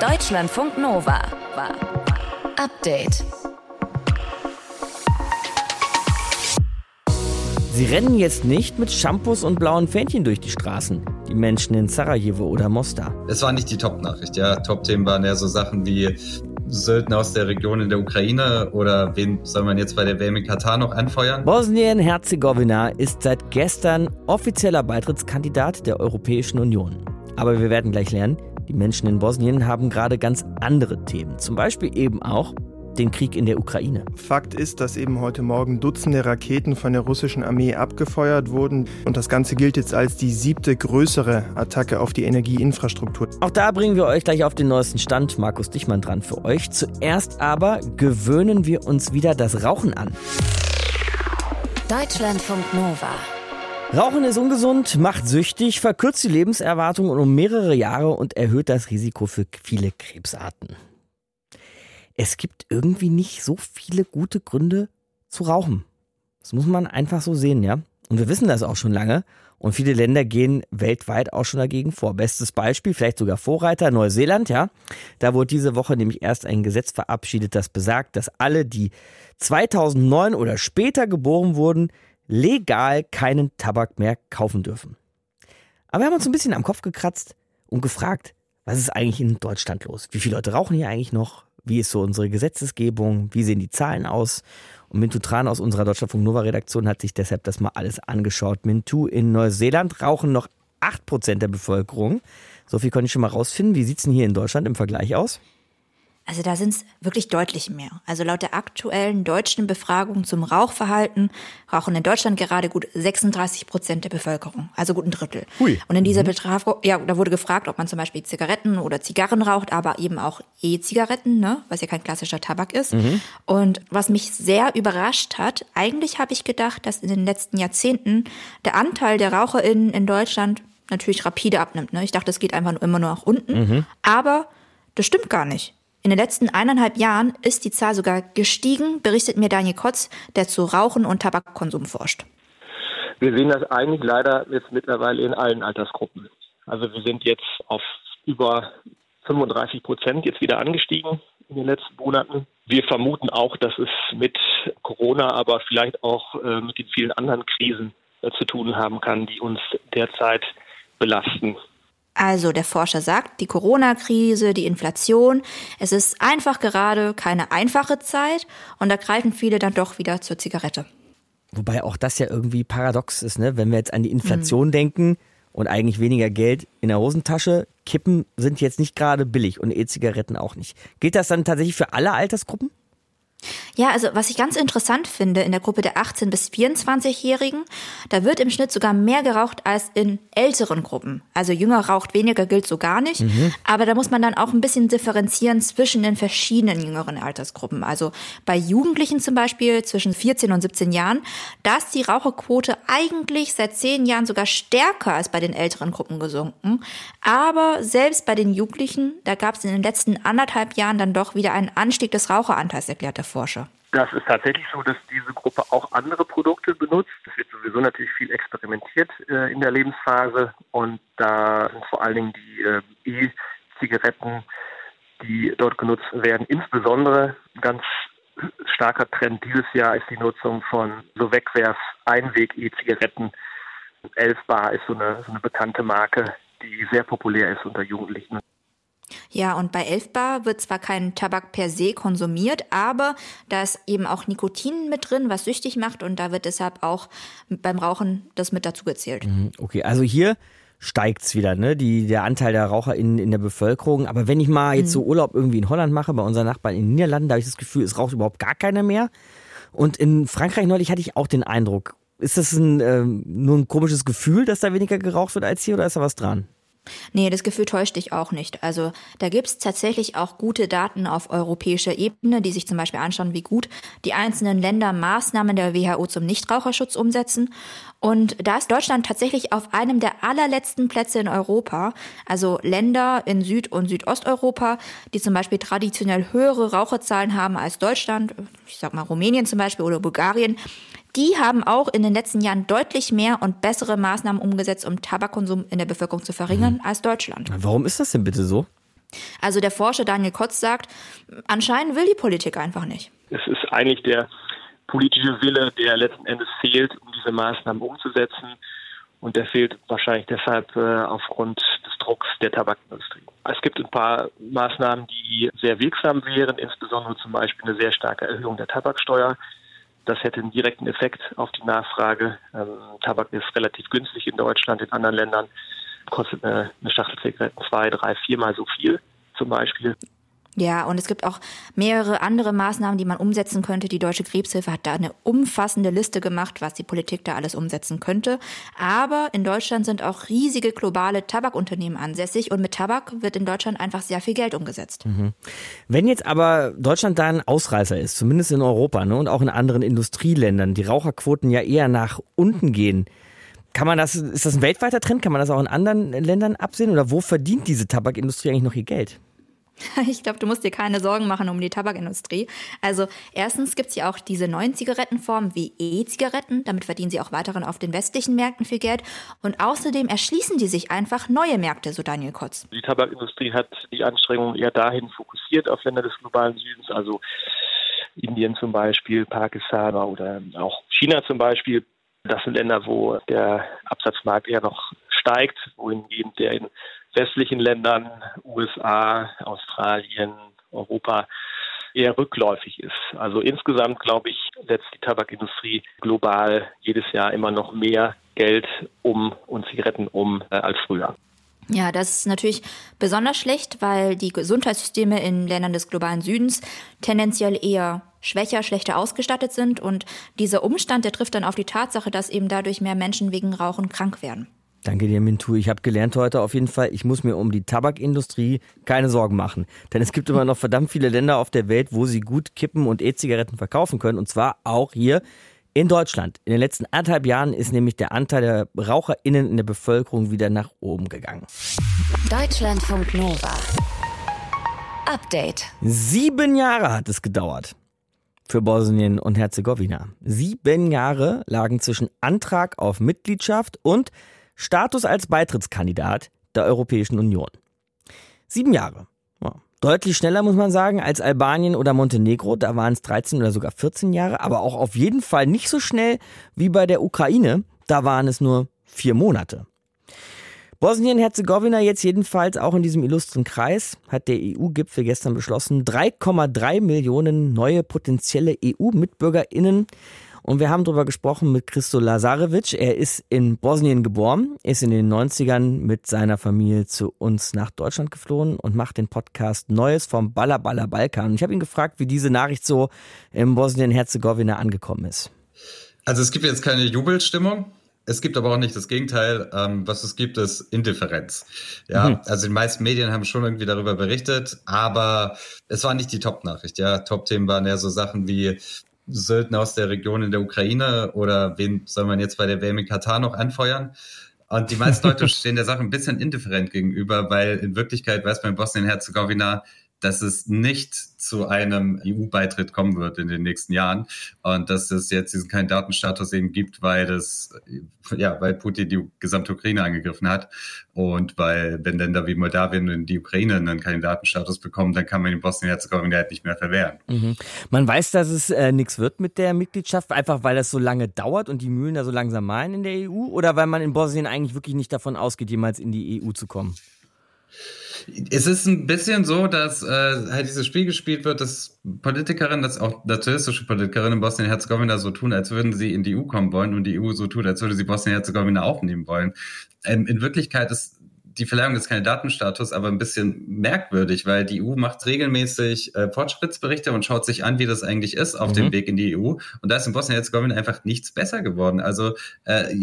Deutschlandfunk Nova. Update. Sie rennen jetzt nicht mit Shampoos und blauen Fähnchen durch die Straßen, die Menschen in Sarajevo oder Mostar. Es war nicht die Top-Nachricht, ja. Top-Themen waren eher so Sachen wie Söldner aus der Region in der Ukraine oder wen soll man jetzt bei der WM in Katar noch anfeuern? Bosnien-Herzegowina ist seit gestern offizieller Beitrittskandidat der Europäischen Union. Aber wir werden gleich lernen, die Menschen in Bosnien haben gerade ganz andere Themen. Zum Beispiel eben auch den Krieg in der Ukraine. Fakt ist, dass eben heute Morgen Dutzende Raketen von der russischen Armee abgefeuert wurden. Und das Ganze gilt jetzt als die siebte größere Attacke auf die Energieinfrastruktur. Auch da bringen wir euch gleich auf den neuesten Stand. Markus Dichmann dran für euch. Zuerst aber gewöhnen wir uns wieder das Rauchen an. Deutschlandfunk Nova. Rauchen ist ungesund, macht süchtig, verkürzt die Lebenserwartung um mehrere Jahre und erhöht das Risiko für viele Krebsarten es gibt irgendwie nicht so viele gute Gründe zu rauchen. Das muss man einfach so sehen, ja. Und wir wissen das auch schon lange. Und viele Länder gehen weltweit auch schon dagegen vor. Bestes Beispiel, vielleicht sogar Vorreiter, Neuseeland, ja. Da wurde diese Woche nämlich erst ein Gesetz verabschiedet, das besagt, dass alle, die 2009 oder später geboren wurden, legal keinen Tabak mehr kaufen dürfen. Aber wir haben uns ein bisschen am Kopf gekratzt und gefragt, was ist eigentlich in Deutschland los? Wie viele Leute rauchen hier eigentlich noch? Wie ist so unsere Gesetzesgebung? Wie sehen die Zahlen aus? Und Mintu Tran aus unserer Deutschlandfunk Nova Redaktion hat sich deshalb das mal alles angeschaut. Mintu, in Neuseeland rauchen noch 8% der Bevölkerung. So viel konnte ich schon mal rausfinden. Wie sieht es denn hier in Deutschland im Vergleich aus? Also da sind es wirklich deutlich mehr. Also laut der aktuellen deutschen Befragung zum Rauchverhalten rauchen in Deutschland gerade gut 36 Prozent der Bevölkerung, also gut ein Drittel. Hui. Und in dieser mhm. Befragung, ja, da wurde gefragt, ob man zum Beispiel Zigaretten oder Zigarren raucht, aber eben auch E-Zigaretten, ne, was ja kein klassischer Tabak ist. Mhm. Und was mich sehr überrascht hat, eigentlich habe ich gedacht, dass in den letzten Jahrzehnten der Anteil der RaucherInnen in Deutschland natürlich rapide abnimmt. Ne? Ich dachte, es geht einfach nur immer nur nach unten. Mhm. Aber das stimmt gar nicht. In den letzten eineinhalb Jahren ist die Zahl sogar gestiegen, berichtet mir Daniel Kotz, der zu Rauchen und Tabakkonsum forscht. Wir sehen das eigentlich leider jetzt mittlerweile in allen Altersgruppen. Also wir sind jetzt auf über 35 Prozent jetzt wieder angestiegen in den letzten Monaten. Wir vermuten auch, dass es mit Corona, aber vielleicht auch äh, mit den vielen anderen Krisen äh, zu tun haben kann, die uns derzeit belasten. Also der Forscher sagt, die Corona-Krise, die Inflation, es ist einfach gerade keine einfache Zeit und da greifen viele dann doch wieder zur Zigarette. Wobei auch das ja irgendwie paradox ist, ne? wenn wir jetzt an die Inflation mhm. denken und eigentlich weniger Geld in der Hosentasche, Kippen sind jetzt nicht gerade billig und E-Zigaretten auch nicht. Gilt das dann tatsächlich für alle Altersgruppen? Ja, also was ich ganz interessant finde, in der Gruppe der 18- bis 24-Jährigen, da wird im Schnitt sogar mehr geraucht als in älteren Gruppen. Also jünger raucht weniger, gilt so gar nicht. Mhm. Aber da muss man dann auch ein bisschen differenzieren zwischen den verschiedenen jüngeren Altersgruppen. Also bei Jugendlichen zum Beispiel zwischen 14 und 17 Jahren, da ist die Raucherquote eigentlich seit zehn Jahren sogar stärker als bei den älteren Gruppen gesunken. Aber selbst bei den Jugendlichen, da gab es in den letzten anderthalb Jahren dann doch wieder einen Anstieg des Raucheranteils, erklärt der Forscher. Das ist tatsächlich so, dass diese Gruppe auch andere Produkte benutzt. Es wird sowieso natürlich viel experimentiert äh, in der Lebensphase und da sind vor allen Dingen die äh, E-Zigaretten, die dort genutzt werden, insbesondere ganz starker Trend dieses Jahr ist die Nutzung von so Wegwerf-Einweg-E-Zigaretten. Elfbar ist so eine, so eine bekannte Marke, die sehr populär ist unter Jugendlichen. Ja, und bei Elfbar wird zwar kein Tabak per se konsumiert, aber da ist eben auch Nikotin mit drin, was süchtig macht und da wird deshalb auch beim Rauchen das mit dazu gezählt. Mhm, okay, also hier steigt's wieder, ne? Die, der Anteil der Raucher in, in der Bevölkerung. Aber wenn ich mal jetzt so mhm. Urlaub irgendwie in Holland mache, bei unseren Nachbarn in den Niederlanden, da habe ich das Gefühl, es raucht überhaupt gar keiner mehr. Und in Frankreich neulich hatte ich auch den Eindruck, ist das ein, äh, nur ein komisches Gefühl, dass da weniger geraucht wird als hier oder ist da was dran? Nee, das Gefühl täuscht dich auch nicht. Also da gibt's tatsächlich auch gute Daten auf europäischer Ebene, die sich zum Beispiel anschauen, wie gut die einzelnen Länder Maßnahmen der WHO zum Nichtraucherschutz umsetzen. Und da ist Deutschland tatsächlich auf einem der allerletzten Plätze in Europa. Also Länder in Süd- und Südosteuropa, die zum Beispiel traditionell höhere Raucherzahlen haben als Deutschland, ich sag mal Rumänien zum Beispiel oder Bulgarien, die haben auch in den letzten Jahren deutlich mehr und bessere Maßnahmen umgesetzt, um Tabakkonsum in der Bevölkerung zu verringern, mhm. als Deutschland. Warum ist das denn bitte so? Also der Forscher Daniel Kotz sagt, anscheinend will die Politik einfach nicht. Es ist eigentlich der politische Wille, der letzten Endes fehlt, um diese Maßnahmen umzusetzen. Und der fehlt wahrscheinlich deshalb äh, aufgrund des Drucks der Tabakindustrie. Es gibt ein paar Maßnahmen, die sehr wirksam wären, insbesondere zum Beispiel eine sehr starke Erhöhung der Tabaksteuer. Das hätte einen direkten Effekt auf die Nachfrage. Ähm, Tabak ist relativ günstig in Deutschland, in anderen Ländern kostet eine, eine Schachtel Zigaretten zwei, drei, viermal so viel zum Beispiel. Ja, und es gibt auch mehrere andere Maßnahmen, die man umsetzen könnte. Die Deutsche Krebshilfe hat da eine umfassende Liste gemacht, was die Politik da alles umsetzen könnte. Aber in Deutschland sind auch riesige globale Tabakunternehmen ansässig und mit Tabak wird in Deutschland einfach sehr viel Geld umgesetzt. Mhm. Wenn jetzt aber Deutschland da ein Ausreißer ist, zumindest in Europa ne, und auch in anderen Industrieländern, die Raucherquoten ja eher nach unten gehen, kann man das, ist das ein weltweiter Trend? Kann man das auch in anderen Ländern absehen? Oder wo verdient diese Tabakindustrie eigentlich noch ihr Geld? Ich glaube, du musst dir keine Sorgen machen um die Tabakindustrie. Also erstens gibt es ja auch diese neuen Zigarettenformen wie E-Zigaretten. Damit verdienen sie auch weiterhin auf den westlichen Märkten viel Geld. Und außerdem erschließen die sich einfach neue Märkte, so Daniel Kotz. Die Tabakindustrie hat die Anstrengungen eher dahin fokussiert auf Länder des globalen Südens, also Indien zum Beispiel, Pakistan oder auch China zum Beispiel. Das sind Länder, wo der Absatzmarkt eher noch steigt, wohingehend der in westlichen Ländern, USA, Australien, Europa eher rückläufig ist. Also insgesamt, glaube ich, setzt die Tabakindustrie global jedes Jahr immer noch mehr Geld um und Zigaretten um äh, als früher. Ja, das ist natürlich besonders schlecht, weil die Gesundheitssysteme in Ländern des globalen Südens tendenziell eher schwächer, schlechter ausgestattet sind. Und dieser Umstand, der trifft dann auf die Tatsache, dass eben dadurch mehr Menschen wegen Rauchen krank werden. Danke dir, Mintu. Ich habe gelernt heute auf jeden Fall, ich muss mir um die Tabakindustrie keine Sorgen machen. Denn es gibt immer noch verdammt viele Länder auf der Welt, wo sie gut Kippen und E-Zigaretten verkaufen können. Und zwar auch hier in Deutschland. In den letzten anderthalb Jahren ist nämlich der Anteil der RaucherInnen in der Bevölkerung wieder nach oben gegangen. Deutschlandfunk Nova. Update. Sieben Jahre hat es gedauert für Bosnien und Herzegowina. Sieben Jahre lagen zwischen Antrag auf Mitgliedschaft und Status als Beitrittskandidat der Europäischen Union. Sieben Jahre. Ja. Deutlich schneller muss man sagen als Albanien oder Montenegro, da waren es 13 oder sogar 14 Jahre, aber auch auf jeden Fall nicht so schnell wie bei der Ukraine, da waren es nur vier Monate. Bosnien-Herzegowina jetzt jedenfalls auch in diesem illustren Kreis hat der EU-Gipfel gestern beschlossen, 3,3 Millionen neue potenzielle EU-MitbürgerInnen und wir haben darüber gesprochen mit Christo Lazarevic. Er ist in Bosnien geboren, ist in den 90ern mit seiner Familie zu uns nach Deutschland geflohen und macht den Podcast Neues vom Baller Baller Balkan. Ich habe ihn gefragt, wie diese Nachricht so in Bosnien-Herzegowina angekommen ist. Also es gibt jetzt keine Jubelstimmung. Es gibt aber auch nicht das Gegenteil. Ähm, was es gibt, ist Indifferenz. Ja, mhm. also die meisten Medien haben schon irgendwie darüber berichtet, aber es war nicht die Top-Nachricht. Ja, Top-Themen waren eher so Sachen wie Söldner aus der Region in der Ukraine oder wen soll man jetzt bei der WM in Katar noch anfeuern? Und die meisten Leute stehen der Sache ein bisschen indifferent gegenüber, weil in Wirklichkeit weiß man in Bosnien-Herzegowina, dass es nicht zu einem EU-Beitritt kommen wird in den nächsten Jahren und dass es jetzt diesen Kandidatenstatus eben gibt, weil das, ja, weil Putin die gesamte Ukraine angegriffen hat und weil, wenn Länder wie Moldawien und die Ukraine einen Kandidatenstatus bekommen, dann kann man den Bosnien-Herzegowina halt nicht mehr verwehren. Mhm. Man weiß, dass es äh, nichts wird mit der Mitgliedschaft, einfach weil das so lange dauert und die Mühlen da so langsam malen in der EU oder weil man in Bosnien eigentlich wirklich nicht davon ausgeht, jemals in die EU zu kommen? Es ist ein bisschen so, dass äh, halt dieses Spiel gespielt wird, dass Politikerinnen, dass auch nationalistische Politikerinnen in Bosnien-Herzegowina so tun, als würden sie in die EU kommen wollen und die EU so tut, als würde sie Bosnien-Herzegowina aufnehmen wollen. Ähm, in Wirklichkeit ist die Verleihung des Kandidatenstatus aber ein bisschen merkwürdig, weil die EU macht regelmäßig äh, Fortschrittsberichte und schaut sich an, wie das eigentlich ist auf mhm. dem Weg in die EU. Und da ist in Bosnien-Herzegowina einfach nichts besser geworden. Also äh,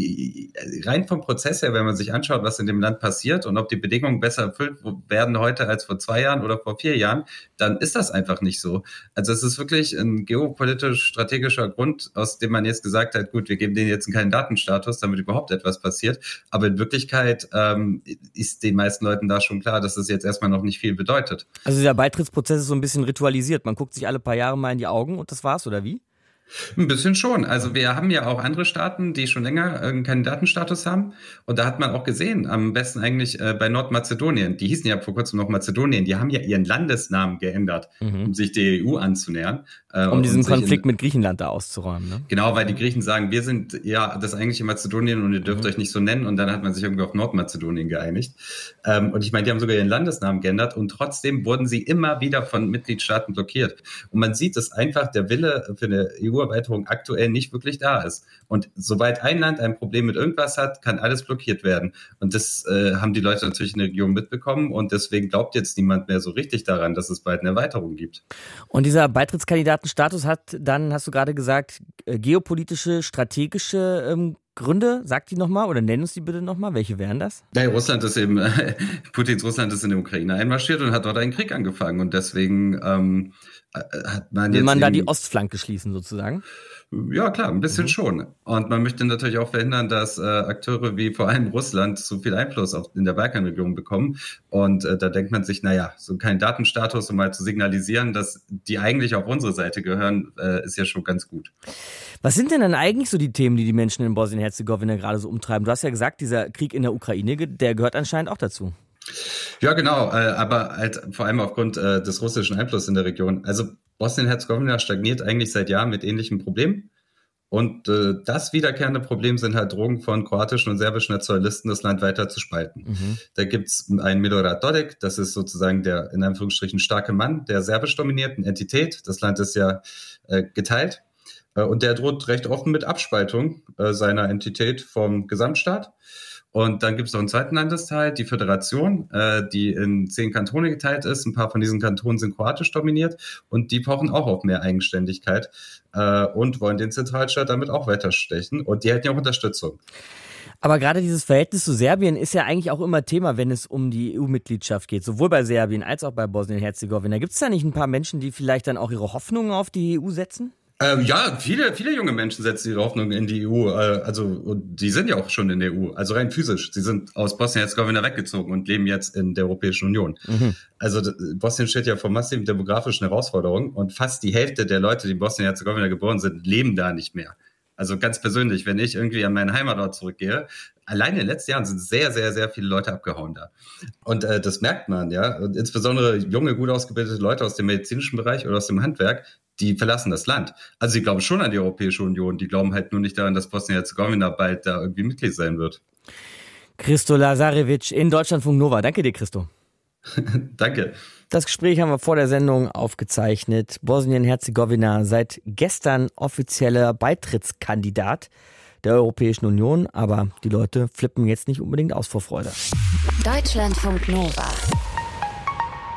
rein vom Prozess her, wenn man sich anschaut, was in dem Land passiert und ob die Bedingungen besser erfüllt werden heute als vor zwei Jahren oder vor vier Jahren, dann ist das einfach nicht so. Also es ist wirklich ein geopolitisch-strategischer Grund, aus dem man jetzt gesagt hat, gut, wir geben denen jetzt einen Kandidatenstatus, damit überhaupt etwas passiert. Aber in Wirklichkeit ähm, ist den meisten Leuten da schon klar, dass das jetzt erstmal noch nicht viel bedeutet. Also dieser Beitrittsprozess ist so ein bisschen ritualisiert. Man guckt sich alle paar Jahre mal in die Augen und das war's, oder wie? Ein bisschen schon. Also wir haben ja auch andere Staaten, die schon länger einen Kandidatenstatus haben. Und da hat man auch gesehen, am besten eigentlich äh, bei Nordmazedonien. Die hießen ja vor kurzem noch Mazedonien. Die haben ja ihren Landesnamen geändert, mhm. um sich der EU anzunähern. Äh, um diesen Konflikt in, mit Griechenland da auszuräumen. Ne? Genau, weil die Griechen sagen, wir sind ja das eigentliche Mazedonien und ihr dürft mhm. euch nicht so nennen. Und dann hat man sich irgendwie auf Nordmazedonien geeinigt. Ähm, und ich meine, die haben sogar ihren Landesnamen geändert und trotzdem wurden sie immer wieder von Mitgliedstaaten blockiert. Und man sieht, dass einfach der Wille für eine EU-Erweiterung aktuell nicht wirklich da ist. Und sobald ein Land ein Problem mit irgendwas hat, kann alles blockiert werden. Und das äh, haben die Leute natürlich in der Region mitbekommen und deswegen glaubt jetzt niemand mehr so richtig daran, dass es bald eine Erweiterung gibt. Und dieser Beitrittskandidatenstatus hat dann, hast du gerade gesagt, äh, geopolitische, strategische ähm, Gründe? Sag die nochmal oder nenn uns die bitte nochmal. Welche wären das? Ja, Russland ist eben, Putins Russland ist in die Ukraine einmarschiert und hat dort einen Krieg angefangen. Und deswegen ähm, äh, hat man Will jetzt. Will man da die Ostflanke schließen sozusagen? Ja, klar, ein bisschen mhm. schon. Und man möchte natürlich auch verhindern, dass äh, Akteure wie vor allem Russland zu viel Einfluss auf, in der Balkanregion bekommen. Und äh, da denkt man sich, naja, so kein Datenstatus, um mal zu signalisieren, dass die eigentlich auf unsere Seite gehören, äh, ist ja schon ganz gut. Was sind denn dann eigentlich so die Themen, die die Menschen in Bosnien-Herzegowina gerade so umtreiben? Du hast ja gesagt, dieser Krieg in der Ukraine, der gehört anscheinend auch dazu. Ja, genau, äh, aber halt vor allem aufgrund äh, des russischen Einflusses in der Region. Also Bosnien-Herzegowina stagniert eigentlich seit Jahren mit ähnlichen Problemen. Und äh, das wiederkehrende Problem sind halt Drogen von kroatischen und serbischen Nationalisten, das Land weiter zu spalten. Mhm. Da gibt's einen Milorad Dodik, das ist sozusagen der in Anführungsstrichen starke Mann der serbisch dominierten Entität. Das Land ist ja äh, geteilt. Äh, und der droht recht offen mit Abspaltung äh, seiner Entität vom Gesamtstaat. Und dann gibt es noch einen zweiten Landesteil, die Föderation, äh, die in zehn Kantone geteilt ist. Ein paar von diesen Kantonen sind kroatisch dominiert und die pochen auch auf mehr Eigenständigkeit äh, und wollen den Zentralstaat damit auch weiter stechen. Und die hätten ja auch Unterstützung. Aber gerade dieses Verhältnis zu Serbien ist ja eigentlich auch immer Thema, wenn es um die EU-Mitgliedschaft geht, sowohl bei Serbien als auch bei Bosnien-Herzegowina. Gibt es da nicht ein paar Menschen, die vielleicht dann auch ihre Hoffnungen auf die EU setzen? Ähm, ja, viele, viele junge Menschen setzen ihre Hoffnung in die EU. Äh, also, die sind ja auch schon in der EU. Also rein physisch. Sie sind aus Bosnien-Herzegowina weggezogen und leben jetzt in der Europäischen Union. Mhm. Also, Bosnien steht ja vor massiven demografischen Herausforderungen und fast die Hälfte der Leute, die in Bosnien-Herzegowina geboren sind, leben da nicht mehr. Also ganz persönlich, wenn ich irgendwie an meinen Heimatort zurückgehe, allein in den letzten Jahren sind sehr, sehr, sehr viele Leute abgehauen da. Und äh, das merkt man, ja. Und insbesondere junge, gut ausgebildete Leute aus dem medizinischen Bereich oder aus dem Handwerk, die verlassen das Land. Also sie glauben schon an die Europäische Union, die glauben halt nur nicht daran, dass Bosnien-Herzegowina bald da irgendwie Mitglied sein wird. Christo Lazarevic in Deutschlandfunk Nova. Danke dir, Christo. Danke. Das Gespräch haben wir vor der Sendung aufgezeichnet. Bosnien-Herzegowina seit gestern offizieller Beitrittskandidat der Europäischen Union, aber die Leute flippen jetzt nicht unbedingt aus vor Freude. Deutschlandfunk Nova.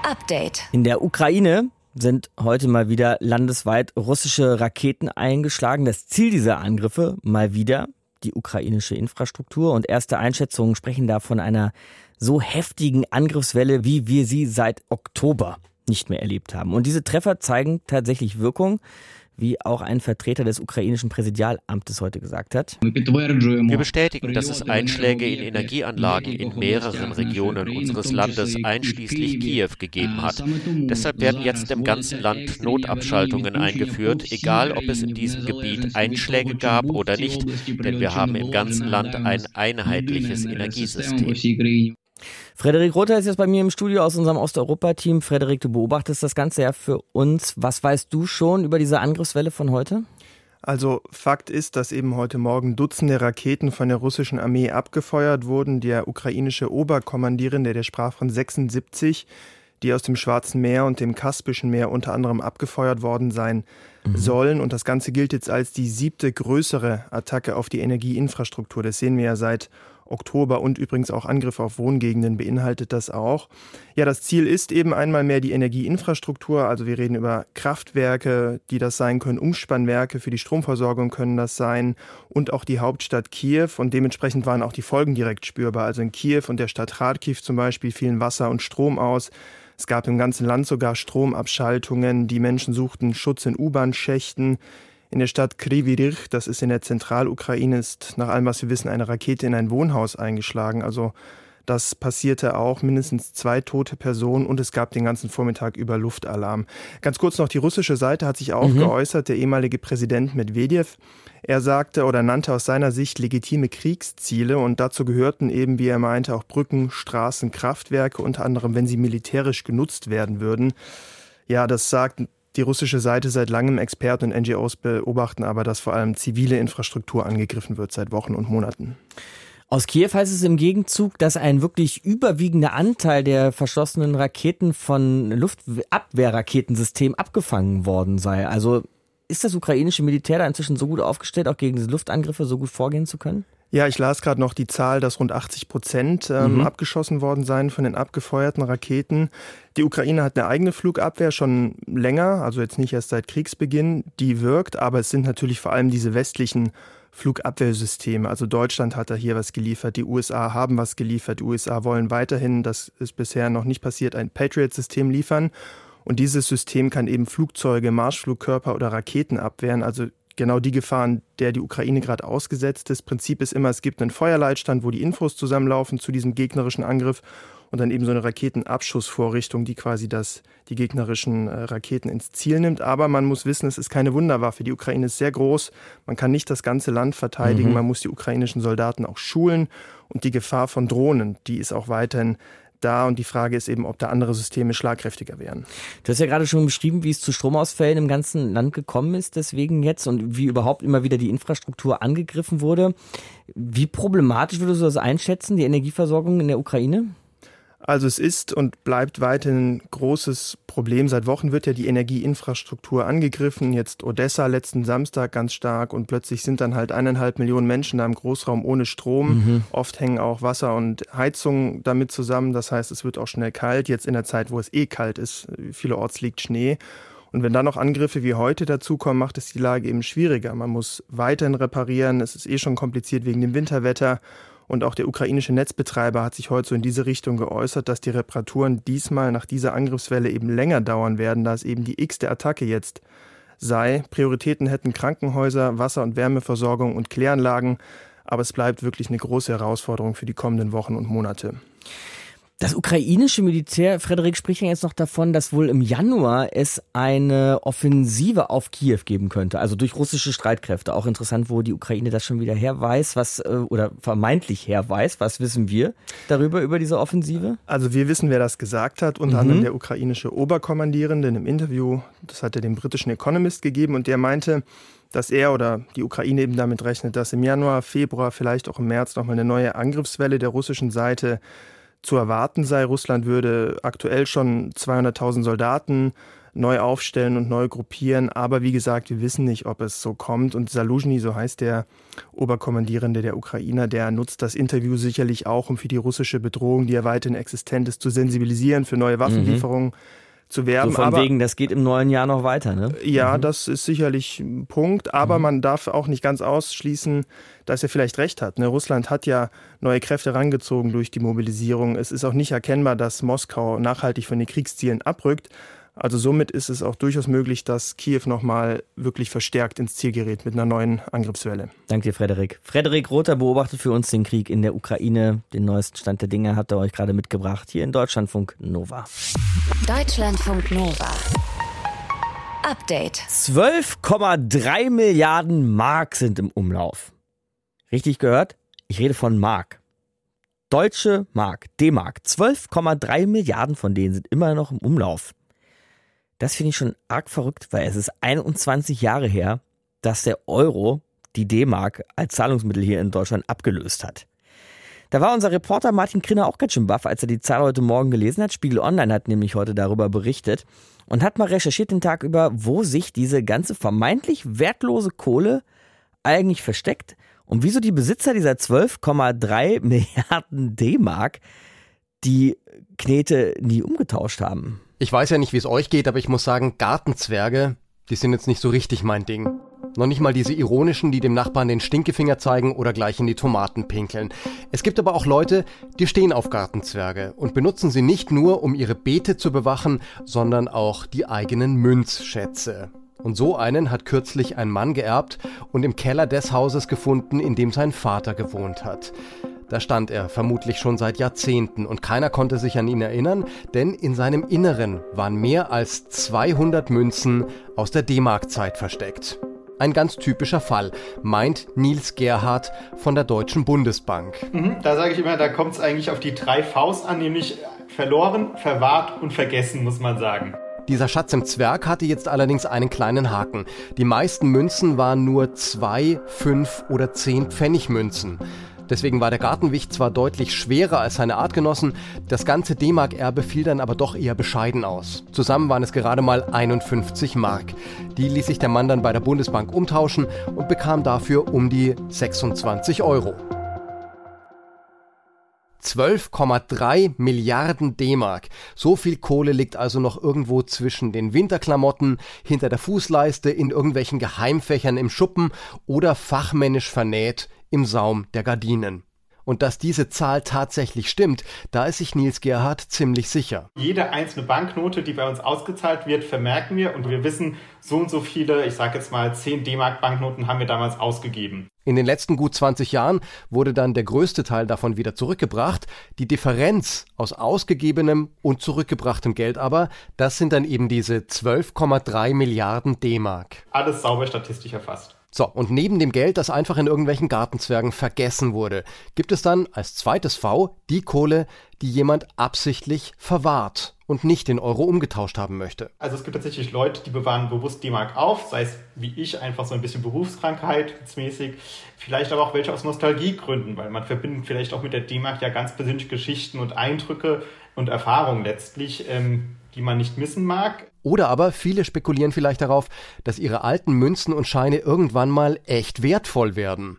Update. In der Ukraine sind heute mal wieder landesweit russische Raketen eingeschlagen. Das Ziel dieser Angriffe mal wieder die ukrainische Infrastruktur und erste Einschätzungen sprechen da von einer so heftigen Angriffswelle, wie wir sie seit Oktober nicht mehr erlebt haben. Und diese Treffer zeigen tatsächlich Wirkung wie auch ein Vertreter des ukrainischen Präsidialamtes heute gesagt hat. Wir bestätigen, dass es Einschläge in Energieanlagen in mehreren Regionen unseres Landes, einschließlich Kiew, gegeben hat. Deshalb werden jetzt im ganzen Land Notabschaltungen eingeführt, egal ob es in diesem Gebiet Einschläge gab oder nicht, denn wir haben im ganzen Land ein einheitliches Energiesystem. Frederik Rother ist jetzt bei mir im Studio aus unserem Osteuropa-Team. Frederik, du beobachtest das Ganze ja für uns. Was weißt du schon über diese Angriffswelle von heute? Also Fakt ist, dass eben heute Morgen Dutzende Raketen von der russischen Armee abgefeuert wurden. Der ukrainische Oberkommandierende, der sprach von 76, die aus dem Schwarzen Meer und dem Kaspischen Meer unter anderem abgefeuert worden sein mhm. sollen. Und das Ganze gilt jetzt als die siebte größere Attacke auf die Energieinfrastruktur. Das sehen wir ja seit Oktober und übrigens auch Angriffe auf Wohngegenden beinhaltet das auch. Ja, das Ziel ist eben einmal mehr die Energieinfrastruktur. Also wir reden über Kraftwerke, die das sein können, Umspannwerke für die Stromversorgung können das sein und auch die Hauptstadt Kiew. Und dementsprechend waren auch die Folgen direkt spürbar. Also in Kiew und der Stadt Kharkiv zum Beispiel fielen Wasser und Strom aus. Es gab im ganzen Land sogar Stromabschaltungen. Die Menschen suchten Schutz in U-Bahn-Schächten. In der Stadt Krivirich, das ist in der Zentralukraine, ist nach allem, was wir wissen, eine Rakete in ein Wohnhaus eingeschlagen. Also Das passierte auch, mindestens zwei tote Personen und es gab den ganzen Vormittag über Luftalarm. Ganz kurz noch, die russische Seite hat sich auch mhm. geäußert, der ehemalige Präsident Medvedev. Er sagte oder nannte aus seiner Sicht legitime Kriegsziele und dazu gehörten eben, wie er meinte, auch Brücken, Straßen, Kraftwerke, unter anderem, wenn sie militärisch genutzt werden würden. Ja, das sagt die russische Seite seit langem Experten und NGOs beobachten aber, dass vor allem zivile Infrastruktur angegriffen wird seit Wochen und Monaten. Aus Kiew heißt es im Gegenzug, dass ein wirklich überwiegender Anteil der verschlossenen Raketen von Luftabwehrraketensystem abgefangen worden sei. Also ist das ukrainische Militär da inzwischen so gut aufgestellt, auch gegen diese Luftangriffe so gut vorgehen zu können? Ja, ich las gerade noch die Zahl, dass rund 80 Prozent ähm, mhm. abgeschossen worden seien von den abgefeuerten Raketen. Die Ukraine hat eine eigene Flugabwehr schon länger, also jetzt nicht erst seit Kriegsbeginn. Die wirkt, aber es sind natürlich vor allem diese westlichen Flugabwehrsysteme. Also Deutschland hat da hier was geliefert, die USA haben was geliefert, die USA wollen weiterhin, das ist bisher noch nicht passiert, ein Patriot-System liefern. Und dieses System kann eben Flugzeuge, Marschflugkörper oder Raketen abwehren. Also genau die Gefahren, der die Ukraine gerade ausgesetzt ist. Prinzip ist immer, es gibt einen Feuerleitstand, wo die Infos zusammenlaufen zu diesem gegnerischen Angriff und dann eben so eine Raketenabschussvorrichtung, die quasi das, die gegnerischen äh, Raketen ins Ziel nimmt. Aber man muss wissen, es ist keine Wunderwaffe. Die Ukraine ist sehr groß. Man kann nicht das ganze Land verteidigen. Mhm. Man muss die ukrainischen Soldaten auch schulen. Und die Gefahr von Drohnen, die ist auch weiterhin da und die Frage ist eben, ob da andere Systeme schlagkräftiger wären. Du hast ja gerade schon beschrieben, wie es zu Stromausfällen im ganzen Land gekommen ist, deswegen jetzt und wie überhaupt immer wieder die Infrastruktur angegriffen wurde. Wie problematisch würdest du das einschätzen, die Energieversorgung in der Ukraine? Also es ist und bleibt weiterhin ein großes Problem. Seit Wochen wird ja die Energieinfrastruktur angegriffen. Jetzt Odessa letzten Samstag ganz stark und plötzlich sind dann halt eineinhalb Millionen Menschen da im Großraum ohne Strom. Mhm. Oft hängen auch Wasser und Heizung damit zusammen. Das heißt, es wird auch schnell kalt. Jetzt in der Zeit, wo es eh kalt ist, vielerorts liegt Schnee. Und wenn dann noch Angriffe wie heute dazukommen, macht es die Lage eben schwieriger. Man muss weiterhin reparieren. Es ist eh schon kompliziert wegen dem Winterwetter. Und auch der ukrainische Netzbetreiber hat sich heute so in diese Richtung geäußert, dass die Reparaturen diesmal nach dieser Angriffswelle eben länger dauern werden, da es eben die x-te Attacke jetzt sei. Prioritäten hätten Krankenhäuser, Wasser- und Wärmeversorgung und Kläranlagen. Aber es bleibt wirklich eine große Herausforderung für die kommenden Wochen und Monate. Das ukrainische Militär, Frederik spricht ja jetzt noch davon, dass wohl im Januar es eine Offensive auf Kiew geben könnte, also durch russische Streitkräfte. Auch interessant, wo die Ukraine das schon wieder her weiß, was äh, oder vermeintlich her weiß. Was wissen wir darüber über diese Offensive? Also wir wissen, wer das gesagt hat, unter mhm. anderem der ukrainische Oberkommandierende in einem Interview. Das hat er dem britischen Economist gegeben und der meinte, dass er oder die Ukraine eben damit rechnet, dass im Januar, Februar, vielleicht auch im März nochmal eine neue Angriffswelle der russischen Seite zu erwarten sei. Russland würde aktuell schon 200.000 Soldaten neu aufstellen und neu gruppieren. Aber wie gesagt, wir wissen nicht, ob es so kommt. Und Saluzhny, so heißt der Oberkommandierende der Ukrainer, der nutzt das Interview sicherlich auch, um für die russische Bedrohung, die ja weiterhin existent ist, zu sensibilisieren, für neue Waffenlieferungen. Mhm zu werben. So von aber, wegen, das geht im neuen Jahr noch weiter, ne? Ja, mhm. das ist sicherlich ein Punkt, aber mhm. man darf auch nicht ganz ausschließen, dass er vielleicht recht hat. Ne? Russland hat ja neue Kräfte rangezogen durch die Mobilisierung. Es ist auch nicht erkennbar, dass Moskau nachhaltig von den Kriegszielen abrückt. Also somit ist es auch durchaus möglich, dass Kiew nochmal wirklich verstärkt ins Ziel gerät mit einer neuen Angriffswelle. Danke dir, Frederik. Frederik Rother beobachtet für uns den Krieg in der Ukraine. Den neuesten Stand der Dinge hat er euch gerade mitgebracht hier in Deutschlandfunk Nova. Deutschlandfunk Nova. Update. 12,3 Milliarden Mark sind im Umlauf. Richtig gehört? Ich rede von Mark. Deutsche Mark, D-Mark. 12,3 Milliarden von denen sind immer noch im Umlauf. Das finde ich schon arg verrückt, weil es ist 21 Jahre her, dass der Euro die D-Mark als Zahlungsmittel hier in Deutschland abgelöst hat. Da war unser Reporter Martin Krinner auch ganz schön baff, als er die Zahl heute Morgen gelesen hat. Spiegel Online hat nämlich heute darüber berichtet und hat mal recherchiert den Tag über, wo sich diese ganze vermeintlich wertlose Kohle eigentlich versteckt und wieso die Besitzer dieser 12,3 Milliarden D-Mark die Knete nie umgetauscht haben. Ich weiß ja nicht, wie es euch geht, aber ich muss sagen, Gartenzwerge, die sind jetzt nicht so richtig mein Ding. Noch nicht mal diese ironischen, die dem Nachbarn den Stinkefinger zeigen oder gleich in die Tomaten pinkeln. Es gibt aber auch Leute, die stehen auf Gartenzwerge und benutzen sie nicht nur, um ihre Beete zu bewachen, sondern auch die eigenen Münzschätze. Und so einen hat kürzlich ein Mann geerbt und im Keller des Hauses gefunden, in dem sein Vater gewohnt hat. Da stand er vermutlich schon seit Jahrzehnten und keiner konnte sich an ihn erinnern, denn in seinem Inneren waren mehr als 200 Münzen aus der D-Mark-Zeit versteckt. Ein ganz typischer Fall, meint Nils Gerhardt von der Deutschen Bundesbank. Mhm, da sage ich immer, da kommt es eigentlich auf die drei Vs an, nämlich verloren, verwahrt und vergessen, muss man sagen. Dieser Schatz im Zwerg hatte jetzt allerdings einen kleinen Haken. Die meisten Münzen waren nur zwei, fünf oder zehn Pfennigmünzen. Deswegen war der Gartenwicht zwar deutlich schwerer als seine Artgenossen, das ganze D-Mark-Erbe fiel dann aber doch eher bescheiden aus. Zusammen waren es gerade mal 51 Mark. Die ließ sich der Mann dann bei der Bundesbank umtauschen und bekam dafür um die 26 Euro. 12,3 Milliarden D-Mark. So viel Kohle liegt also noch irgendwo zwischen den Winterklamotten, hinter der Fußleiste, in irgendwelchen Geheimfächern im Schuppen oder fachmännisch vernäht im Saum der Gardinen. Und dass diese Zahl tatsächlich stimmt, da ist sich Nils Gerhardt ziemlich sicher. Jede einzelne Banknote, die bei uns ausgezahlt wird, vermerken wir und wir wissen, so und so viele, ich sage jetzt mal 10 D-Mark Banknoten haben wir damals ausgegeben. In den letzten gut 20 Jahren wurde dann der größte Teil davon wieder zurückgebracht. Die Differenz aus ausgegebenem und zurückgebrachtem Geld aber, das sind dann eben diese 12,3 Milliarden D-Mark. Alles sauber statistisch erfasst. So, und neben dem Geld, das einfach in irgendwelchen Gartenzwergen vergessen wurde, gibt es dann als zweites V die Kohle, die jemand absichtlich verwahrt und nicht in Euro umgetauscht haben möchte. Also es gibt tatsächlich Leute, die bewahren bewusst D-Mark auf, sei es wie ich einfach so ein bisschen Berufskrankheitsmäßig, vielleicht aber auch welche aus Nostalgiegründen, weil man verbindet vielleicht auch mit der D-Mark ja ganz persönliche Geschichten und Eindrücke und Erfahrungen letztlich, ähm, die man nicht missen mag. Oder aber viele spekulieren vielleicht darauf, dass ihre alten Münzen und Scheine irgendwann mal echt wertvoll werden.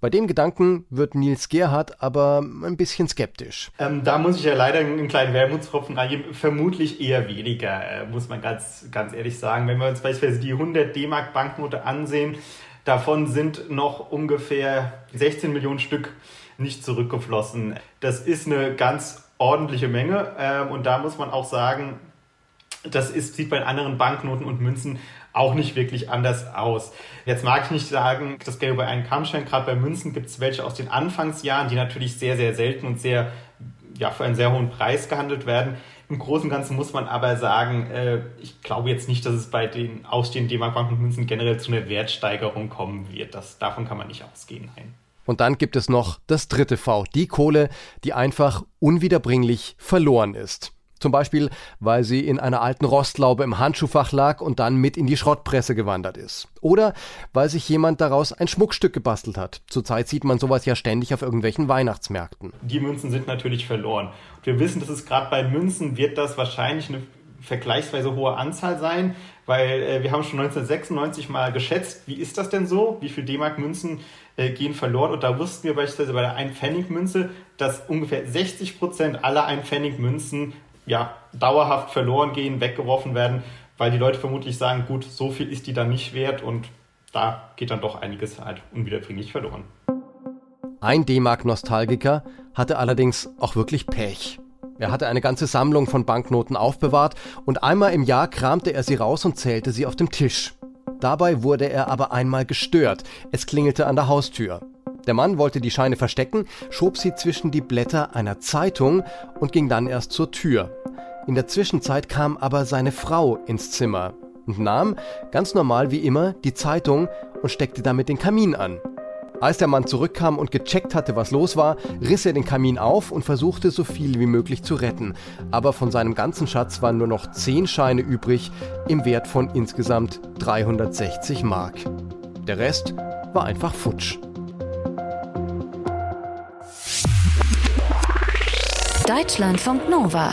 Bei dem Gedanken wird Nils Gerhardt aber ein bisschen skeptisch. Ähm, da muss ich ja leider einen kleinen Wermutstropfen reingeben. Vermutlich eher weniger, äh, muss man ganz, ganz ehrlich sagen. Wenn wir uns beispielsweise die 100 D-Mark Banknote ansehen, davon sind noch ungefähr 16 Millionen Stück nicht zurückgeflossen. Das ist eine ganz ordentliche Menge. Ähm, und da muss man auch sagen, das ist, sieht bei anderen Banknoten und Münzen auch nicht wirklich anders aus. Jetzt mag ich nicht sagen, das Geld über einen Kamm Gerade bei Münzen gibt es welche aus den Anfangsjahren, die natürlich sehr, sehr selten und sehr, ja, für einen sehr hohen Preis gehandelt werden. Im Großen und Ganzen muss man aber sagen, äh, ich glaube jetzt nicht, dass es bei den ausstehenden D-Mark-Banken und Münzen generell zu einer Wertsteigerung kommen wird. Das, davon kann man nicht ausgehen. Nein. Und dann gibt es noch das dritte V, die Kohle, die einfach unwiederbringlich verloren ist. Zum Beispiel, weil sie in einer alten Rostlaube im Handschuhfach lag und dann mit in die Schrottpresse gewandert ist. Oder weil sich jemand daraus ein Schmuckstück gebastelt hat. Zurzeit sieht man sowas ja ständig auf irgendwelchen Weihnachtsmärkten. Die Münzen sind natürlich verloren. Wir wissen, dass es gerade bei Münzen wird das wahrscheinlich eine vergleichsweise hohe Anzahl sein, weil äh, wir haben schon 1996 mal geschätzt, wie ist das denn so? Wie viel D-Mark-Münzen äh, gehen verloren? Und da wussten wir beispielsweise bei der 1-Pfennig-Münze, dass ungefähr 60 Prozent aller 1-Pfennig-Münzen ja, dauerhaft verloren gehen, weggeworfen werden, weil die Leute vermutlich sagen, gut, so viel ist die dann nicht wert und da geht dann doch einiges halt unwiederbringlich verloren. Ein D-Mark-Nostalgiker hatte allerdings auch wirklich Pech. Er hatte eine ganze Sammlung von Banknoten aufbewahrt und einmal im Jahr kramte er sie raus und zählte sie auf dem Tisch. Dabei wurde er aber einmal gestört. Es klingelte an der Haustür. Der Mann wollte die Scheine verstecken, schob sie zwischen die Blätter einer Zeitung und ging dann erst zur Tür. In der Zwischenzeit kam aber seine Frau ins Zimmer und nahm, ganz normal wie immer, die Zeitung und steckte damit den Kamin an. Als der Mann zurückkam und gecheckt hatte, was los war, riss er den Kamin auf und versuchte so viel wie möglich zu retten. Aber von seinem ganzen Schatz waren nur noch 10 Scheine übrig im Wert von insgesamt 360 Mark. Der Rest war einfach futsch. Deutschlandfunk Nova.